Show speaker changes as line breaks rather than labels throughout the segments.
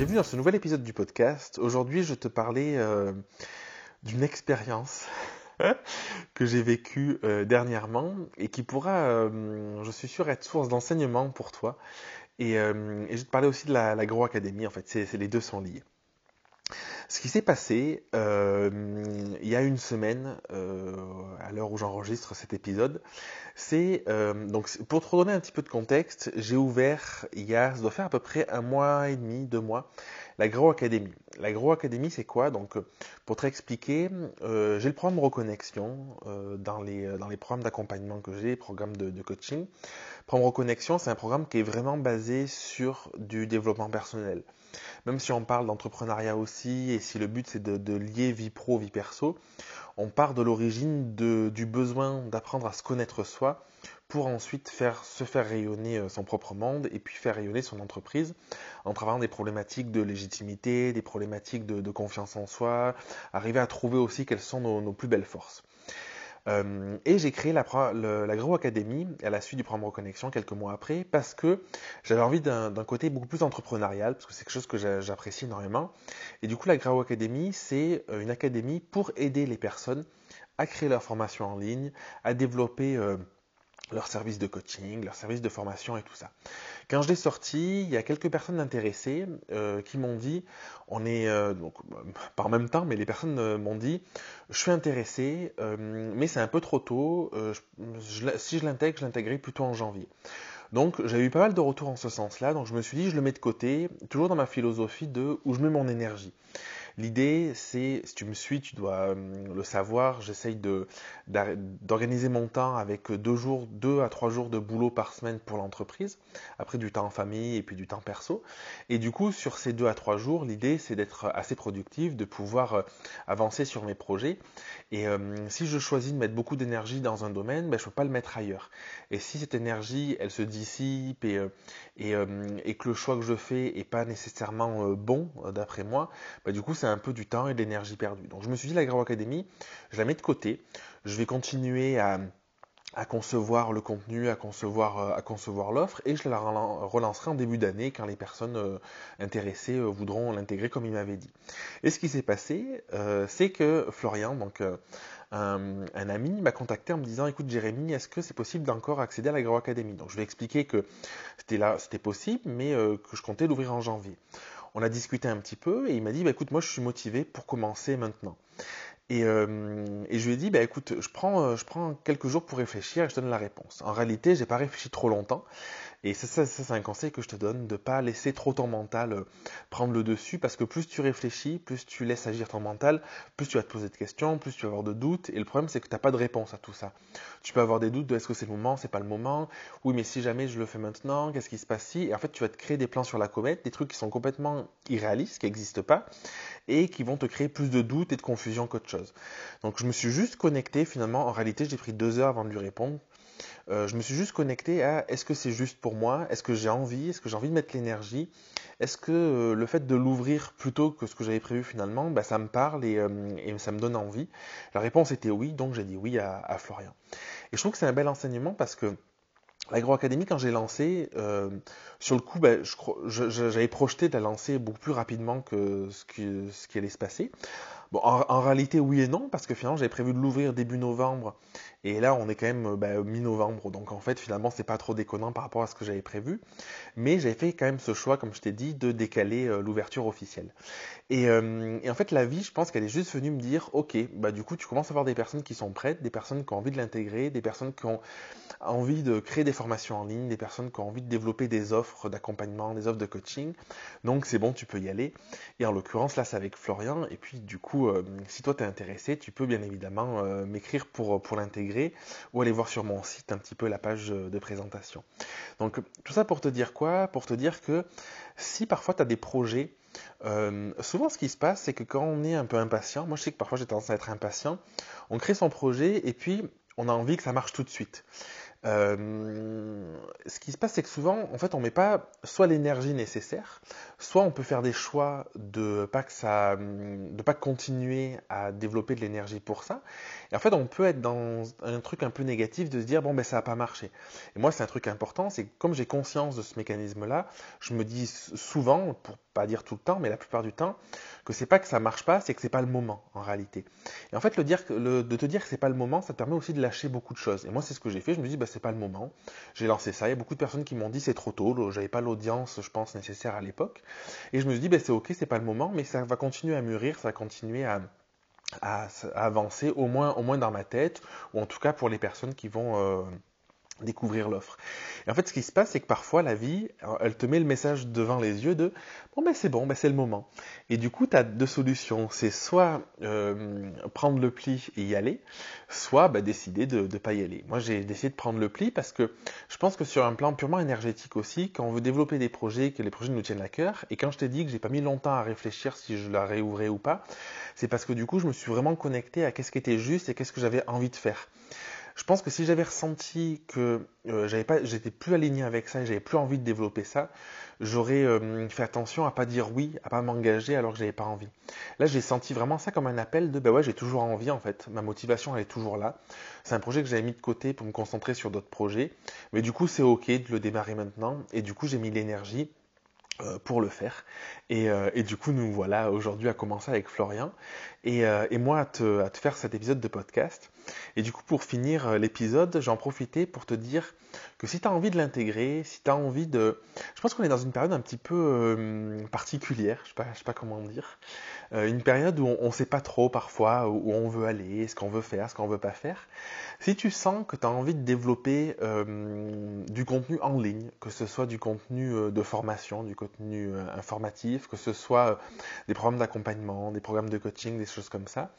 Bienvenue dans ce nouvel épisode du podcast. Aujourd'hui, je te parlais euh, d'une expérience que j'ai vécue euh, dernièrement et qui pourra, euh, je suis sûr, être source d'enseignement pour toi. Et, je te parler aussi de l'agroacadémie. en fait, les deux sont liés. Ce qui s'est passé il y a une semaine, à l'heure où j'enregistre cet épisode, c'est euh, donc pour te redonner un petit peu de contexte, j'ai ouvert il y a, ça doit faire à peu près un mois et demi, deux mois, l'Agroacadémie. L'Agroacadémie, c'est quoi? Donc, pour te expliquer, j'ai le programme Reconnexion dans les dans les programmes d'accompagnement que j'ai, programmes de, de coaching. Le programme Reconnexion, c'est un programme qui est vraiment basé sur du développement personnel même si on parle d'entrepreneuriat aussi, et si le but c'est de, lier vie pro, vie perso, on part de l'origine du besoin d'apprendre à se connaître soi pour ensuite faire, se faire rayonner euh, son propre monde et puis faire rayonner son entreprise en travaillant des problématiques de légitimité, des problématiques de, confiance en soi, arriver à trouver aussi quelles sont nos plus belles forces. Euh, et j'ai créé l'Agro-Académie à la suite du programme Reconnexion quelques mois après parce que j'avais envie d'un côté beaucoup plus entrepreneurial, parce que c'est quelque chose que j'apprécie énormément. Et du coup, l'Agro-Académie, c'est euh, une académie pour aider les personnes à créer leur formation en ligne, à développer euh, leur service de coaching, leur service de formation et tout ça. Quand je l'ai sorti, il y a quelques personnes intéressées euh, qui m'ont dit, on est euh, donc pas en même temps, mais les personnes euh, m'ont dit, je suis intéressé, mais c'est un peu trop tôt. si je l'intègre, je l'intégrerai plutôt en janvier. Donc j'ai eu pas mal de retours en ce sens-là, donc je me suis dit, je le mets de côté, toujours dans ma philosophie de où je mets mon énergie. L'idée, c'est, si tu me suis, tu dois euh, le savoir, j'essaye d'organiser mon temps avec deux jours, deux à trois jours de boulot par semaine pour l'entreprise, après du temps en famille et puis du temps perso. Et du coup, sur ces deux à trois jours, l'idée, c'est d'être assez productif, de pouvoir euh, avancer sur mes projets. Et euh, si je choisis de mettre beaucoup d'énergie dans un domaine, ben, je ne peux pas le mettre ailleurs. Et si cette énergie, elle se dissipe et, que le choix que je fais n'est pas nécessairement bon, d'après moi, ben, du coup, c'est un peu du temps et de l'énergie perdue. Donc je me suis dit, l'Agro Academy, je la mets de côté. Je vais continuer à, concevoir le contenu, à concevoir, euh, à concevoir l'offre, et je la relancerai en début d'année quand les personnes euh, intéressées euh, voudront l'intégrer comme il m'avait dit. Et ce qui s'est passé, c'est que Florian, donc un, ami, m'a contacté en me disant, écoute Jérémy, est-ce que c'est possible d'encore accéder à l'Agro Academy Donc je vais expliquer que c'était là, c'était possible, mais que je comptais l'ouvrir en janvier on a discuté un petit peu et il m'a dit bah, écoute moi je suis motivé pour commencer maintenant. Et, euh, je lui ai dit bah écoute je prends euh, je prends quelques jours pour réfléchir et je donne la réponse. En réalité j'ai pas réfléchi trop longtemps et ça, ça, c'est un conseil que je te donne, de ne pas laisser trop ton mental euh, prendre le dessus, parce que plus tu réfléchis, plus tu laisses agir ton mental, plus tu vas te poser de questions, plus tu vas avoir de doutes, et le problème c'est que tu n'as pas de réponse à tout ça. Tu peux avoir des doutes de est-ce que c'est le moment, c'est pas le moment, oui mais si jamais je le fais maintenant, qu'est-ce qui se passe si, et en fait tu vas te créer des plans sur la comète, des trucs qui sont complètement irréalistes, qui n'existent pas, et qui vont te créer plus de doutes et de confusion qu'autre chose. Donc je me suis juste connecté finalement, en réalité j'ai pris deux heures avant de lui répondre, euh, je me suis juste connecté à est-ce que c'est juste pour moi? Est-ce que j'ai envie? Est-ce que j'ai envie de mettre l'énergie? Est-ce que euh, le fait de l'ouvrir plutôt que ce que j'avais prévu finalement, bah, ça me parle euh, et, ça me donne envie? La réponse était oui, donc j'ai dit oui à, Florian. Et je trouve que c'est un bel enseignement parce que L'agroacadémie, quand j'ai lancé, sur le coup, bah, j'avais projeté de la lancer beaucoup plus rapidement que ce qui allait se passer. En, réalité, oui et non, parce que finalement, j'avais prévu de l'ouvrir début novembre, et là, on est quand même bah, mi-novembre, donc en fait, finalement, c'est pas trop déconnant par rapport à ce que j'avais prévu. Mais j'avais fait quand même ce choix, comme je t'ai dit, de décaler euh, l'ouverture officielle. Euh, et, en fait, la vie, je pense qu'elle est juste venue me dire, ok, bah du coup, tu commences à avoir des personnes qui sont prêtes, des personnes qui ont envie de l'intégrer, des personnes qui ont envie de créer des formations en ligne, des personnes qui ont envie de développer des offres d'accompagnement, des offres de coaching. Donc c'est bon, tu peux y aller. Et en l'occurrence, là, c'est avec Florian. Et puis du coup, euh, si toi t'es intéressé, tu peux bien évidemment euh, m'écrire pour, pour l'intégrer ou aller voir sur mon site un petit peu la page de présentation. Donc tout ça pour te dire quoi? Pour te dire que si parfois tu as des projets, euh, souvent ce qui se passe, c'est que quand on est un peu impatient, moi je sais que parfois j'ai tendance à être impatient, on crée son projet et puis on a envie que ça marche tout de suite. Euh, ce qui se passe, c'est que souvent, en fait, on met pas soit l'énergie nécessaire, soit on peut faire des choix de pas que ça, de pas continuer à développer de l'énergie pour ça. Et en fait, on peut être dans un truc un peu négatif de se dire bon ben ça a pas marché. Et moi, c'est un truc important, c'est comme j'ai conscience de ce mécanisme-là, je me dis souvent, pour pas dire tout le temps, mais la plupart du temps, que c'est pas que ça marche pas, c'est que c'est pas le moment en réalité. Et en fait, le dire, le, de te dire que c'est pas le moment, ça te permet aussi de lâcher beaucoup de choses. Et moi, c'est ce que j'ai fait. Je me dis, bah c'est pas le moment. J'ai lancé ça. Il y a beaucoup de personnes qui m'ont dit c'est trop tôt. J'avais pas l'audience, je pense, nécessaire à l'époque. Et je me suis dit, bah c'est ok, c'est pas le moment, mais ça va continuer à mûrir, ça va continuer à à, avancer au moins, au moins dans ma tête, ou en tout cas pour les personnes qui vont euh, découvrir l'offre. Et en fait, ce qui se passe, c'est que parfois la vie, elle te met le message devant les yeux de bon ben c'est bon, ben c'est le moment. Et du coup, tu as deux solutions. C'est soit euh, prendre le pli et y aller, soit ben, décider de ne pas y aller. Moi, j'ai décidé de prendre le pli parce que je pense que sur un plan purement énergétique aussi, quand on veut développer des projets, que les projets nous tiennent à cœur, et quand je t'ai dit que j'ai pas mis longtemps à réfléchir si je la réouvrais ou pas, c'est parce que du coup, je me suis vraiment connecté à qu'est-ce qui était juste et qu'est-ce que j'avais envie de faire. Je pense que si j'avais ressenti que euh, j'avais pas, j'étais plus aligné avec ça et j'avais plus envie de développer ça, j'aurais euh, fait attention à pas dire oui, à pas m'engager alors que j'avais pas envie. Là, j'ai senti vraiment ça comme un appel de bah ouais, j'ai toujours envie en fait. Ma motivation elle est toujours là. C'est un projet que j'avais mis de côté pour me concentrer sur d'autres projets, mais du coup c'est ok de le démarrer maintenant et du coup j'ai mis l'énergie euh, pour le faire. Euh, et, du coup, nous voilà aujourd'hui à commencer avec Florian et, euh, moi à te, à te, faire cet épisode de podcast. Et du coup, pour finir l'épisode, j'en profitais pour te dire que si tu as envie de l'intégrer, si tu as envie de... Je pense qu'on est dans une période un petit peu particulière, je ne sais, pas comment dire. une période où on ne sait pas trop parfois où on veut aller, ce qu'on veut faire, ce qu'on veut pas faire. Si tu sens que tu as envie de développer du contenu en ligne, que ce soit du contenu de formation, du contenu informatif, que ce soit des programmes d'accompagnement, des programmes de coaching, des choses comme ça.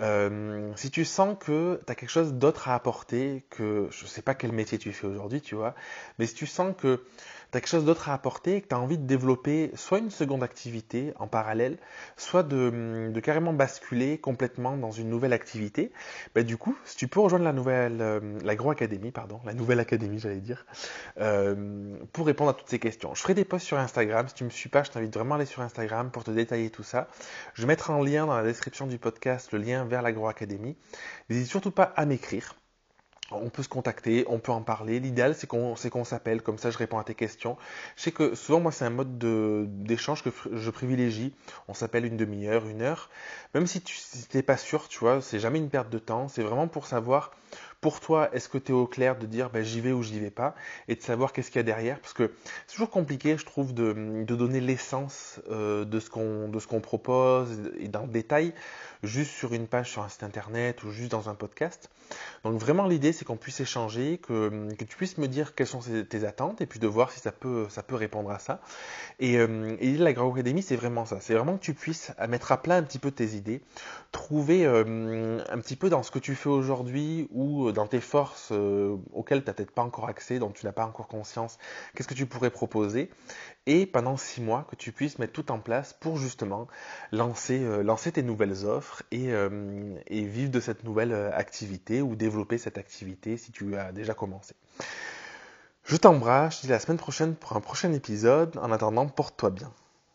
Euh, si tu sens que tu as quelque chose d'autre à apporter, que je ne sais pas quel métier tu fais aujourd'hui, tu vois, mais si tu sens que tu as quelque chose d'autre à apporter et que tu as envie de développer soit une seconde activité en parallèle, soit de, carrément basculer complètement dans une nouvelle activité, bah, du coup, si tu peux rejoindre la nouvelle, euh, pardon, la nouvelle académie, j'allais dire, euh, pour répondre à toutes ces questions. Je ferai des posts sur Instagram. Si tu me suis pas, je t'invite vraiment à aller sur Instagram pour te détailler tout ça. Je mettrai en lien dans la description du podcast le lien vers l'agro-académie. N'hésite surtout pas à m'écrire on peut se contacter, on peut en parler. L'idéal, c'est qu'on s'appelle, comme ça je réponds à tes questions. Je sais que souvent, moi, c'est un mode d'échange que je privilégie. On s'appelle une demi-heure, une heure. Même si tu n'es pas sûr, tu vois, c'est jamais une perte de temps. C'est vraiment pour savoir pour toi, est-ce que tu es au clair de dire ben, j'y vais ou j'y vais pas? Et de savoir qu'est-ce qu'il y a derrière? Parce que c'est toujours compliqué, je trouve, de, donner l'essence euh, de ce qu'on propose et dans le détail juste sur une page sur un site internet ou juste dans un podcast. Donc vraiment l'idée c'est qu'on puisse échanger, que, tu puisses me dire quelles sont tes attentes et puis de voir si ça peut, ça peut répondre à ça. Et, euh, et la Grau Academy c'est vraiment ça, c'est vraiment que tu puisses mettre à plat un petit peu tes idées, trouver euh, un petit peu dans ce que tu fais aujourd'hui ou dans tes forces euh, auxquelles tu n'as peut-être pas encore accès, dont tu n'as pas encore conscience, qu'est-ce que tu pourrais proposer? Et pendant six mois que tu puisses mettre tout en place pour justement lancer, euh, lancer tes nouvelles offres et, euh, et, vivre de cette nouvelle activité ou développer cette activité si tu as déjà commencé. Je t'embrasse, je te dis la semaine prochaine pour un prochain épisode. En attendant, porte-toi bien.